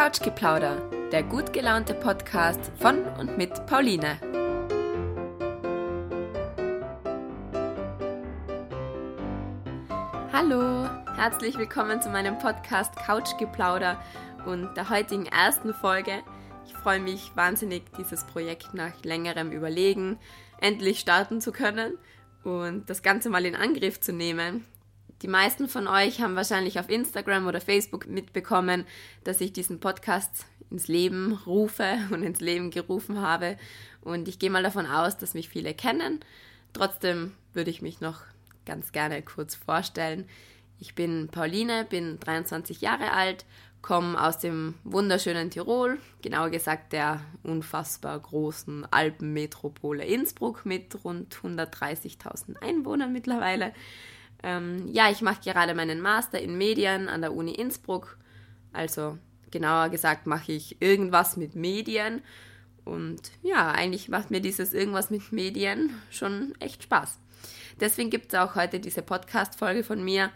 Couchgeplauder, der gut gelaunte Podcast von und mit Pauline. Hallo, herzlich willkommen zu meinem Podcast Couchgeplauder und der heutigen ersten Folge. Ich freue mich wahnsinnig, dieses Projekt nach längerem Überlegen endlich starten zu können und das Ganze mal in Angriff zu nehmen. Die meisten von euch haben wahrscheinlich auf Instagram oder Facebook mitbekommen, dass ich diesen Podcast ins Leben rufe und ins Leben gerufen habe. Und ich gehe mal davon aus, dass mich viele kennen. Trotzdem würde ich mich noch ganz gerne kurz vorstellen. Ich bin Pauline, bin 23 Jahre alt, komme aus dem wunderschönen Tirol, genauer gesagt der unfassbar großen Alpenmetropole Innsbruck mit rund 130.000 Einwohnern mittlerweile. Ähm, ja, ich mache gerade meinen Master in Medien an der Uni Innsbruck. Also genauer gesagt mache ich irgendwas mit Medien. Und ja, eigentlich macht mir dieses irgendwas mit Medien schon echt Spaß. Deswegen gibt es auch heute diese Podcast-Folge von mir,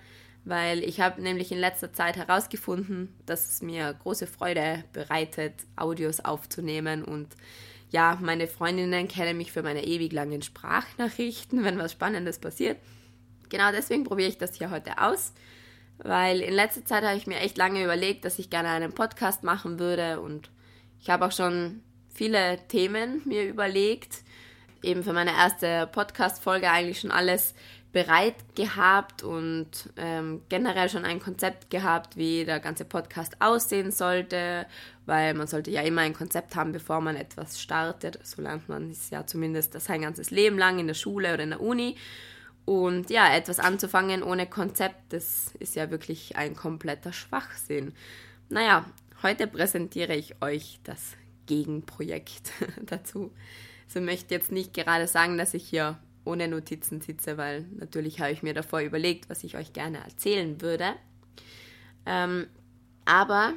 weil ich habe nämlich in letzter Zeit herausgefunden, dass es mir große Freude bereitet, Audios aufzunehmen und ja, meine Freundinnen kennen mich für meine ewig langen Sprachnachrichten, wenn was Spannendes passiert. Genau deswegen probiere ich das hier heute aus, weil in letzter Zeit habe ich mir echt lange überlegt, dass ich gerne einen Podcast machen würde und ich habe auch schon viele Themen mir überlegt, eben für meine erste Podcast-Folge eigentlich schon alles bereit gehabt und ähm, generell schon ein Konzept gehabt, wie der ganze Podcast aussehen sollte, weil man sollte ja immer ein Konzept haben, bevor man etwas startet. So lernt man es ja zumindest sein ganzes Leben lang in der Schule oder in der Uni. Und ja, etwas anzufangen ohne Konzept, das ist ja wirklich ein kompletter Schwachsinn. Naja, heute präsentiere ich euch das Gegenprojekt dazu. So möchte jetzt nicht gerade sagen, dass ich hier ohne Notizen sitze, weil natürlich habe ich mir davor überlegt, was ich euch gerne erzählen würde. Ähm, aber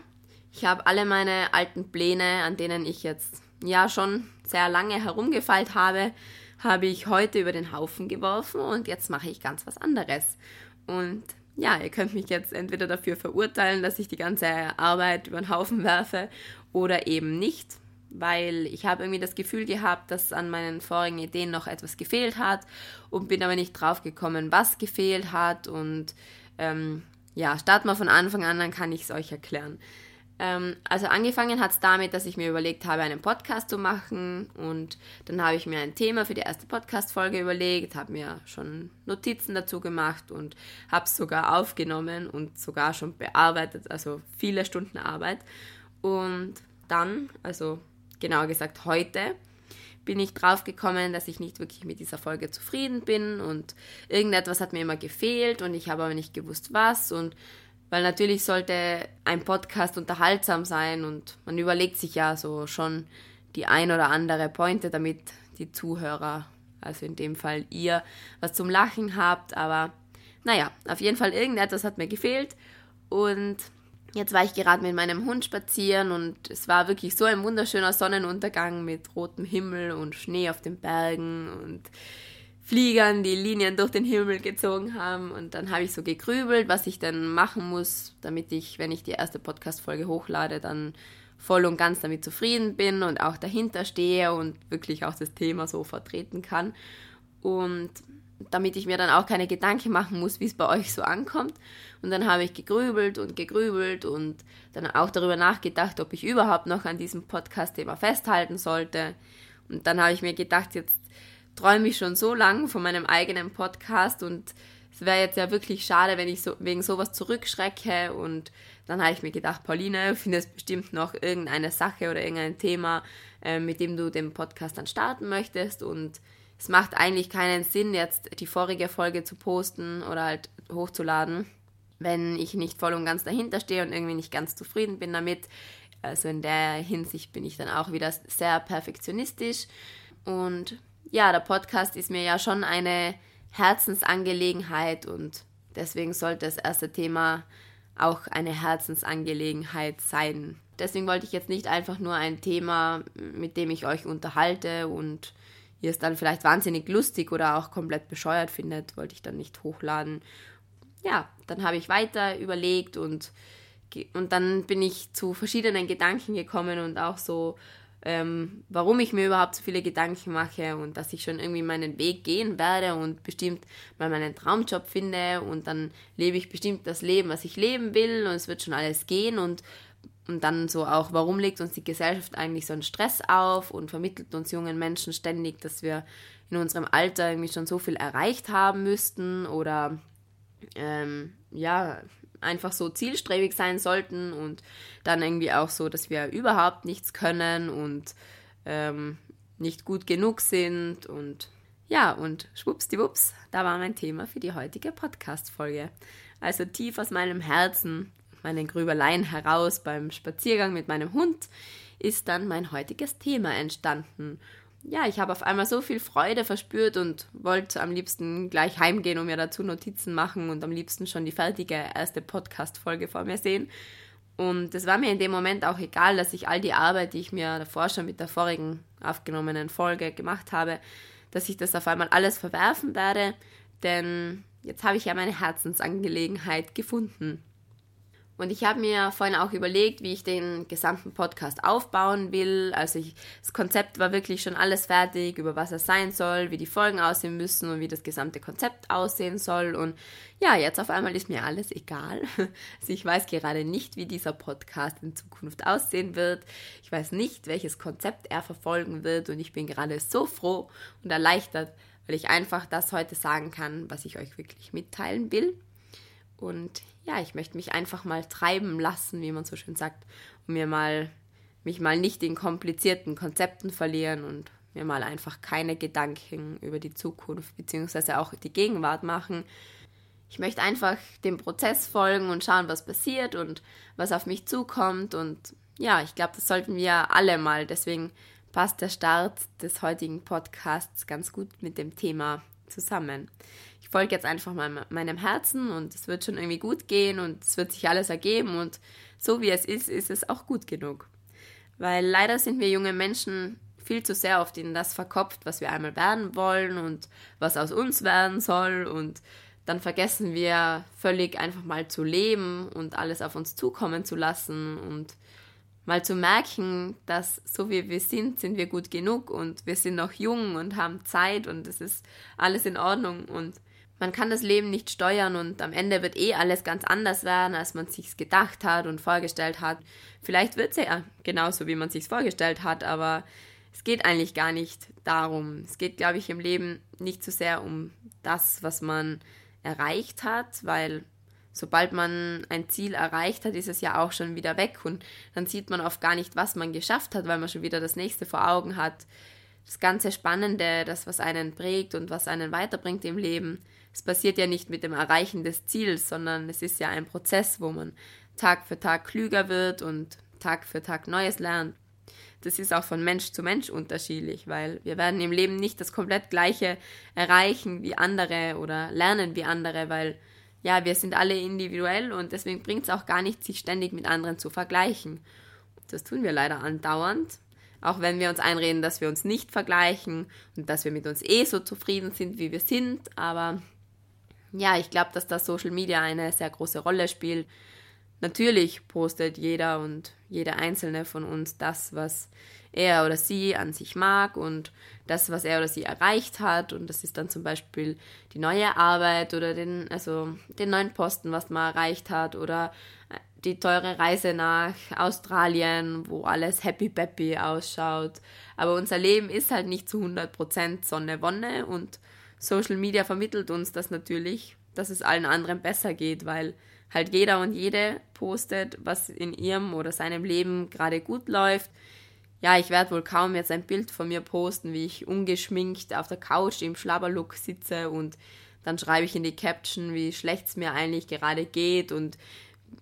ich habe alle meine alten Pläne, an denen ich jetzt ja schon sehr lange herumgefeilt habe, habe ich heute über den Haufen geworfen und jetzt mache ich ganz was anderes. Und ja, ihr könnt mich jetzt entweder dafür verurteilen, dass ich die ganze Arbeit über den Haufen werfe oder eben nicht, weil ich habe irgendwie das Gefühl gehabt, dass an meinen vorigen Ideen noch etwas gefehlt hat und bin aber nicht drauf gekommen, was gefehlt hat und ähm, ja, starten wir von Anfang an, dann kann ich es euch erklären. Ähm, also angefangen hat es damit, dass ich mir überlegt habe, einen Podcast zu machen. Und dann habe ich mir ein Thema für die erste Podcast-Folge überlegt, habe mir schon Notizen dazu gemacht und habe es sogar aufgenommen und sogar schon bearbeitet, also viele Stunden Arbeit. Und dann, also genauer gesagt heute, bin ich drauf gekommen, dass ich nicht wirklich mit dieser Folge zufrieden bin. Und irgendetwas hat mir immer gefehlt und ich habe aber nicht gewusst was. Und weil natürlich sollte ein Podcast unterhaltsam sein und man überlegt sich ja so schon die ein oder andere Pointe, damit die Zuhörer, also in dem Fall ihr, was zum Lachen habt. Aber naja, auf jeden Fall irgendetwas hat mir gefehlt. Und jetzt war ich gerade mit meinem Hund spazieren und es war wirklich so ein wunderschöner Sonnenuntergang mit rotem Himmel und Schnee auf den Bergen und Fliegern die Linien durch den Himmel gezogen haben. Und dann habe ich so gegrübelt, was ich denn machen muss, damit ich, wenn ich die erste Podcast-Folge hochlade, dann voll und ganz damit zufrieden bin und auch dahinter stehe und wirklich auch das Thema so vertreten kann. Und damit ich mir dann auch keine Gedanken machen muss, wie es bei euch so ankommt. Und dann habe ich gegrübelt und gegrübelt und dann auch darüber nachgedacht, ob ich überhaupt noch an diesem Podcast-Thema festhalten sollte. Und dann habe ich mir gedacht, jetzt träume ich schon so lang von meinem eigenen Podcast und es wäre jetzt ja wirklich schade, wenn ich so, wegen sowas zurückschrecke und dann habe ich mir gedacht, Pauline, du findest bestimmt noch irgendeine Sache oder irgendein Thema, äh, mit dem du den Podcast dann starten möchtest und es macht eigentlich keinen Sinn, jetzt die vorige Folge zu posten oder halt hochzuladen, wenn ich nicht voll und ganz dahinter stehe und irgendwie nicht ganz zufrieden bin damit. Also in der Hinsicht bin ich dann auch wieder sehr perfektionistisch und ja, der Podcast ist mir ja schon eine Herzensangelegenheit und deswegen sollte das erste Thema auch eine Herzensangelegenheit sein. Deswegen wollte ich jetzt nicht einfach nur ein Thema, mit dem ich euch unterhalte und ihr es dann vielleicht wahnsinnig lustig oder auch komplett bescheuert findet, wollte ich dann nicht hochladen. Ja, dann habe ich weiter überlegt und und dann bin ich zu verschiedenen Gedanken gekommen und auch so, ähm, warum ich mir überhaupt so viele Gedanken mache und dass ich schon irgendwie meinen Weg gehen werde und bestimmt mal meinen Traumjob finde und dann lebe ich bestimmt das Leben, was ich leben will und es wird schon alles gehen und, und dann so auch, warum legt uns die Gesellschaft eigentlich so einen Stress auf und vermittelt uns jungen Menschen ständig, dass wir in unserem Alter irgendwie schon so viel erreicht haben müssten oder ähm, ja, einfach so zielstrebig sein sollten und dann irgendwie auch so, dass wir überhaupt nichts können und ähm, nicht gut genug sind und ja, und schwuppsdiwupps, da war mein Thema für die heutige Podcast-Folge. Also tief aus meinem Herzen, meinen Grübeleien heraus beim Spaziergang mit meinem Hund, ist dann mein heutiges Thema entstanden ja, ich habe auf einmal so viel Freude verspürt und wollte am liebsten gleich heimgehen und mir dazu Notizen machen und am liebsten schon die fertige erste Podcast-Folge vor mir sehen. Und es war mir in dem Moment auch egal, dass ich all die Arbeit, die ich mir davor schon mit der vorigen aufgenommenen Folge gemacht habe, dass ich das auf einmal alles verwerfen werde, denn jetzt habe ich ja meine Herzensangelegenheit gefunden. Und ich habe mir vorhin auch überlegt, wie ich den gesamten Podcast aufbauen will. Also ich, das Konzept war wirklich schon alles fertig, über was er sein soll, wie die Folgen aussehen müssen und wie das gesamte Konzept aussehen soll. Und ja, jetzt auf einmal ist mir alles egal. Also ich weiß gerade nicht, wie dieser Podcast in Zukunft aussehen wird. Ich weiß nicht, welches Konzept er verfolgen wird. Und ich bin gerade so froh und erleichtert, weil ich einfach das heute sagen kann, was ich euch wirklich mitteilen will. Und ja, ich möchte mich einfach mal treiben lassen, wie man so schön sagt, und mir mal, mich mal nicht in komplizierten Konzepten verlieren und mir mal einfach keine Gedanken über die Zukunft bzw. auch die Gegenwart machen. Ich möchte einfach dem Prozess folgen und schauen, was passiert und was auf mich zukommt. Und ja, ich glaube, das sollten wir alle mal. Deswegen passt der Start des heutigen Podcasts ganz gut mit dem Thema zusammen ich folge jetzt einfach mal meinem Herzen und es wird schon irgendwie gut gehen und es wird sich alles ergeben und so wie es ist, ist es auch gut genug. Weil leider sind wir junge Menschen viel zu sehr oft in das verkopft, was wir einmal werden wollen und was aus uns werden soll und dann vergessen wir völlig einfach mal zu leben und alles auf uns zukommen zu lassen und mal zu merken, dass so wie wir sind, sind wir gut genug und wir sind noch jung und haben Zeit und es ist alles in Ordnung und man kann das Leben nicht steuern und am Ende wird eh alles ganz anders werden, als man sich's gedacht hat und vorgestellt hat. Vielleicht wird es ja genauso, wie man sich's vorgestellt hat, aber es geht eigentlich gar nicht darum. Es geht, glaube ich, im Leben nicht so sehr um das, was man erreicht hat, weil sobald man ein Ziel erreicht hat, ist es ja auch schon wieder weg und dann sieht man oft gar nicht, was man geschafft hat, weil man schon wieder das nächste vor Augen hat. Das ganze Spannende, das, was einen prägt und was einen weiterbringt im Leben, es passiert ja nicht mit dem Erreichen des Ziels, sondern es ist ja ein Prozess, wo man Tag für Tag klüger wird und Tag für Tag Neues lernt. Das ist auch von Mensch zu Mensch unterschiedlich, weil wir werden im Leben nicht das komplett gleiche erreichen wie andere oder lernen wie andere, weil ja, wir sind alle individuell und deswegen bringt es auch gar nicht, sich ständig mit anderen zu vergleichen. Das tun wir leider andauernd, auch wenn wir uns einreden, dass wir uns nicht vergleichen und dass wir mit uns eh so zufrieden sind, wie wir sind, aber ja, ich glaube, dass da Social Media eine sehr große Rolle spielt. Natürlich postet jeder und jede einzelne von uns das, was er oder sie an sich mag und das, was er oder sie erreicht hat. Und das ist dann zum Beispiel die neue Arbeit oder den, also den neuen Posten, was man erreicht hat oder die teure Reise nach Australien, wo alles happy peppy ausschaut. Aber unser Leben ist halt nicht zu 100% Sonne, Wonne und Social Media vermittelt uns das natürlich, dass es allen anderen besser geht, weil halt jeder und jede postet, was in ihrem oder seinem Leben gerade gut läuft. Ja, ich werde wohl kaum jetzt ein Bild von mir posten, wie ich ungeschminkt auf der Couch im Schlabberlook sitze und dann schreibe ich in die Caption, wie schlecht es mir eigentlich gerade geht und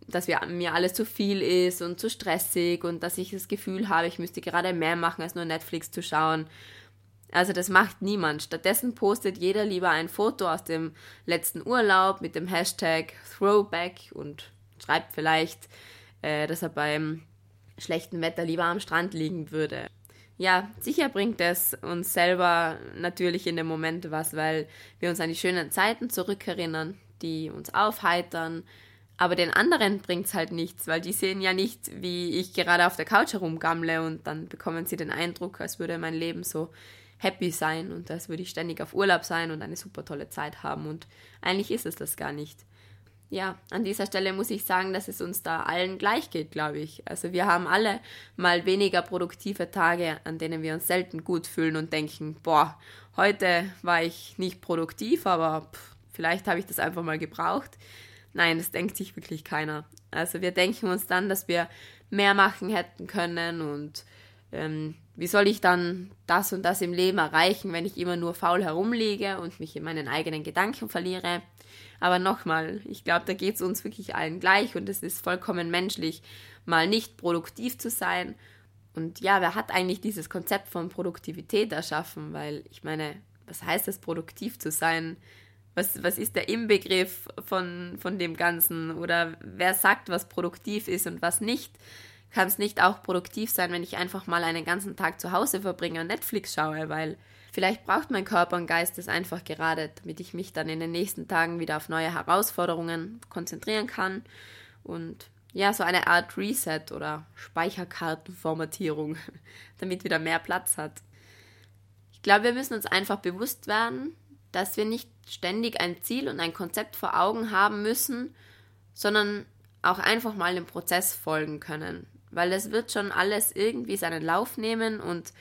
dass mir alles zu viel ist und zu stressig und dass ich das Gefühl habe, ich müsste gerade mehr machen, als nur Netflix zu schauen. Also das macht niemand. Stattdessen postet jeder lieber ein Foto aus dem letzten Urlaub mit dem Hashtag Throwback und schreibt vielleicht, äh, dass er beim schlechten Wetter lieber am Strand liegen würde. Ja, sicher bringt es uns selber natürlich in dem Moment was, weil wir uns an die schönen Zeiten zurückerinnern, die uns aufheitern. Aber den anderen bringt es halt nichts, weil die sehen ja nicht, wie ich gerade auf der Couch herumgammle und dann bekommen sie den Eindruck, als würde mein Leben so happy sein und als würde ich ständig auf Urlaub sein und eine super tolle Zeit haben. Und eigentlich ist es das gar nicht. Ja, an dieser Stelle muss ich sagen, dass es uns da allen gleich geht, glaube ich. Also wir haben alle mal weniger produktive Tage, an denen wir uns selten gut fühlen und denken, boah, heute war ich nicht produktiv, aber pff, vielleicht habe ich das einfach mal gebraucht. Nein, das denkt sich wirklich keiner. Also wir denken uns dann, dass wir mehr machen hätten können und ähm, wie soll ich dann das und das im Leben erreichen, wenn ich immer nur faul herumliege und mich in meinen eigenen Gedanken verliere. Aber nochmal, ich glaube, da geht es uns wirklich allen gleich und es ist vollkommen menschlich, mal nicht produktiv zu sein. Und ja, wer hat eigentlich dieses Konzept von Produktivität erschaffen? Weil ich meine, was heißt es, produktiv zu sein? Was, was ist der Inbegriff von, von dem Ganzen? Oder wer sagt, was produktiv ist und was nicht? Kann es nicht auch produktiv sein, wenn ich einfach mal einen ganzen Tag zu Hause verbringe und Netflix schaue, weil vielleicht braucht mein Körper und Geist es einfach gerade, damit ich mich dann in den nächsten Tagen wieder auf neue Herausforderungen konzentrieren kann und ja, so eine Art Reset oder Speicherkartenformatierung, damit wieder mehr Platz hat. Ich glaube, wir müssen uns einfach bewusst werden, dass wir nicht ständig ein Ziel und ein Konzept vor Augen haben müssen, sondern auch einfach mal dem Prozess folgen können weil es wird schon alles irgendwie seinen Lauf nehmen und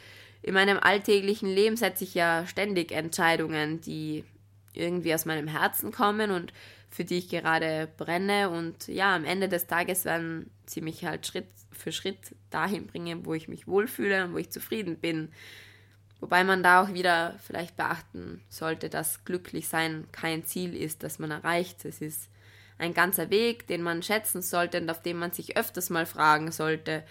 in meinem alltäglichen Leben setze ich ja ständig Entscheidungen, die irgendwie aus meinem Herzen kommen und für die ich gerade brenne und ja, am Ende des Tages werden sie mich halt Schritt für Schritt dahin bringen, wo ich mich wohlfühle und wo ich zufrieden bin. Wobei man da auch wieder vielleicht beachten sollte, dass glücklich sein kein Ziel ist, das man erreicht. Es ist ein ganzer Weg, den man schätzen sollte und auf dem man sich öfters mal fragen sollte,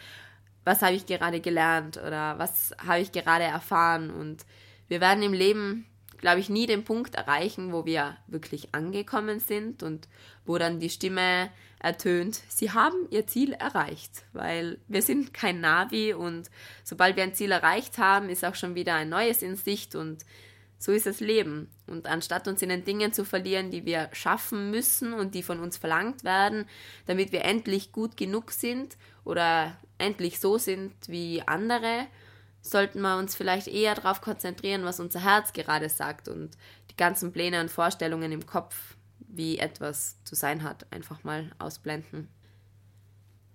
was habe ich gerade gelernt oder was habe ich gerade erfahren. Und wir werden im Leben, glaube ich, nie den Punkt erreichen, wo wir wirklich angekommen sind und wo dann die Stimme ertönt, sie haben ihr Ziel erreicht, weil wir sind kein Navi und sobald wir ein Ziel erreicht haben, ist auch schon wieder ein neues in Sicht und so ist das Leben. Und anstatt uns in den Dingen zu verlieren, die wir schaffen müssen und die von uns verlangt werden, damit wir endlich gut genug sind oder endlich so sind wie andere, sollten wir uns vielleicht eher darauf konzentrieren, was unser Herz gerade sagt und die ganzen Pläne und Vorstellungen im Kopf, wie etwas zu sein hat, einfach mal ausblenden.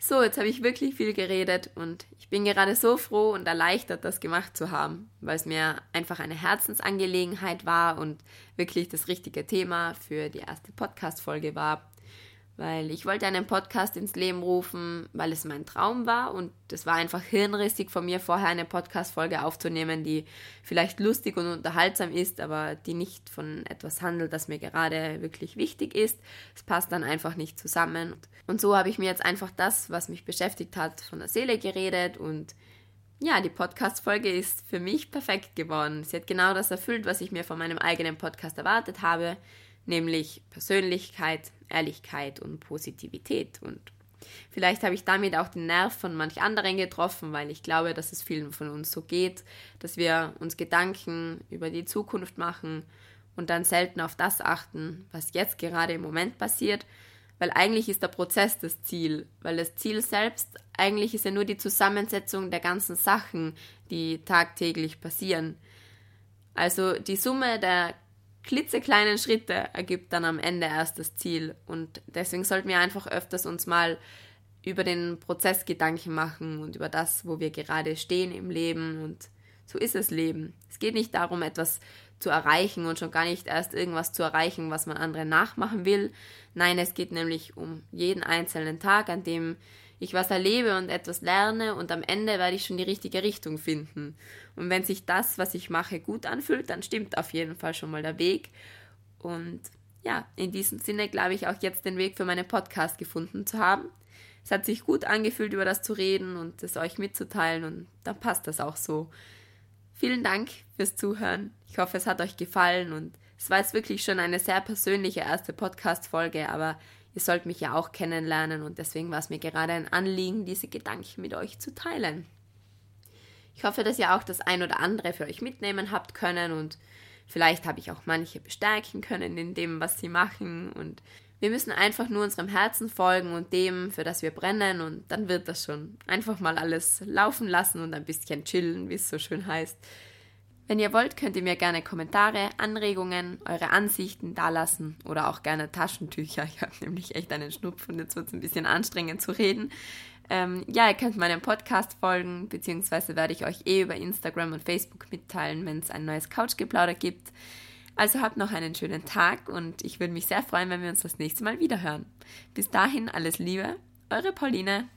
So, jetzt habe ich wirklich viel geredet und ich bin gerade so froh und erleichtert, das gemacht zu haben, weil es mir einfach eine Herzensangelegenheit war und wirklich das richtige Thema für die erste Podcast-Folge war weil ich wollte einen Podcast ins Leben rufen, weil es mein Traum war und es war einfach hirnrissig von mir vorher eine Podcast-Folge aufzunehmen, die vielleicht lustig und unterhaltsam ist, aber die nicht von etwas handelt, das mir gerade wirklich wichtig ist. Es passt dann einfach nicht zusammen. Und so habe ich mir jetzt einfach das, was mich beschäftigt hat, von der Seele geredet und ja, die Podcast-Folge ist für mich perfekt geworden. Sie hat genau das erfüllt, was ich mir von meinem eigenen Podcast erwartet habe nämlich Persönlichkeit, Ehrlichkeit und Positivität. Und vielleicht habe ich damit auch den Nerv von manch anderen getroffen, weil ich glaube, dass es vielen von uns so geht, dass wir uns Gedanken über die Zukunft machen und dann selten auf das achten, was jetzt gerade im Moment passiert, weil eigentlich ist der Prozess das Ziel, weil das Ziel selbst eigentlich ist ja nur die Zusammensetzung der ganzen Sachen, die tagtäglich passieren. Also die Summe der klitzekleinen Schritte ergibt dann am Ende erst das Ziel. Und deswegen sollten wir einfach öfters uns mal über den Prozess Gedanken machen und über das, wo wir gerade stehen im Leben. Und so ist es Leben. Es geht nicht darum, etwas zu erreichen und schon gar nicht erst irgendwas zu erreichen, was man anderen nachmachen will. Nein, es geht nämlich um jeden einzelnen Tag, an dem ich was erlebe und etwas lerne und am Ende werde ich schon die richtige Richtung finden. Und wenn sich das, was ich mache, gut anfühlt, dann stimmt auf jeden Fall schon mal der Weg. Und ja, in diesem Sinne glaube ich auch jetzt den Weg für meinen Podcast gefunden zu haben. Es hat sich gut angefühlt, über das zu reden und es euch mitzuteilen und dann passt das auch so. Vielen Dank fürs Zuhören. Ich hoffe, es hat euch gefallen und es war jetzt wirklich schon eine sehr persönliche erste Podcast-Folge, aber ihr sollt mich ja auch kennenlernen und deswegen war es mir gerade ein Anliegen, diese Gedanken mit euch zu teilen. Ich hoffe, dass ihr auch das ein oder andere für euch mitnehmen habt können und vielleicht habe ich auch manche bestärken können in dem, was sie machen und Wir müssen einfach nur unserem Herzen folgen und dem, für das wir brennen, und dann wird das schon. Einfach mal alles laufen lassen und ein bisschen chillen, wie es so schön heißt. Wenn ihr wollt, könnt ihr mir gerne Kommentare, Anregungen, eure Ansichten dalassen oder auch gerne Taschentücher. Ich habe nämlich echt einen Schnupf und jetzt wird es ein bisschen anstrengend zu reden. Ähm, ja, ihr könnt meinem Podcast folgen, beziehungsweise werde ich euch eh über Instagram und Facebook mitteilen, wenn es ein neues Couchgeplauder gibt. Also habt noch einen schönen Tag und ich würde mich sehr freuen, wenn wir uns das nächste Mal wieder hören. Bis dahin alles Liebe, eure Pauline.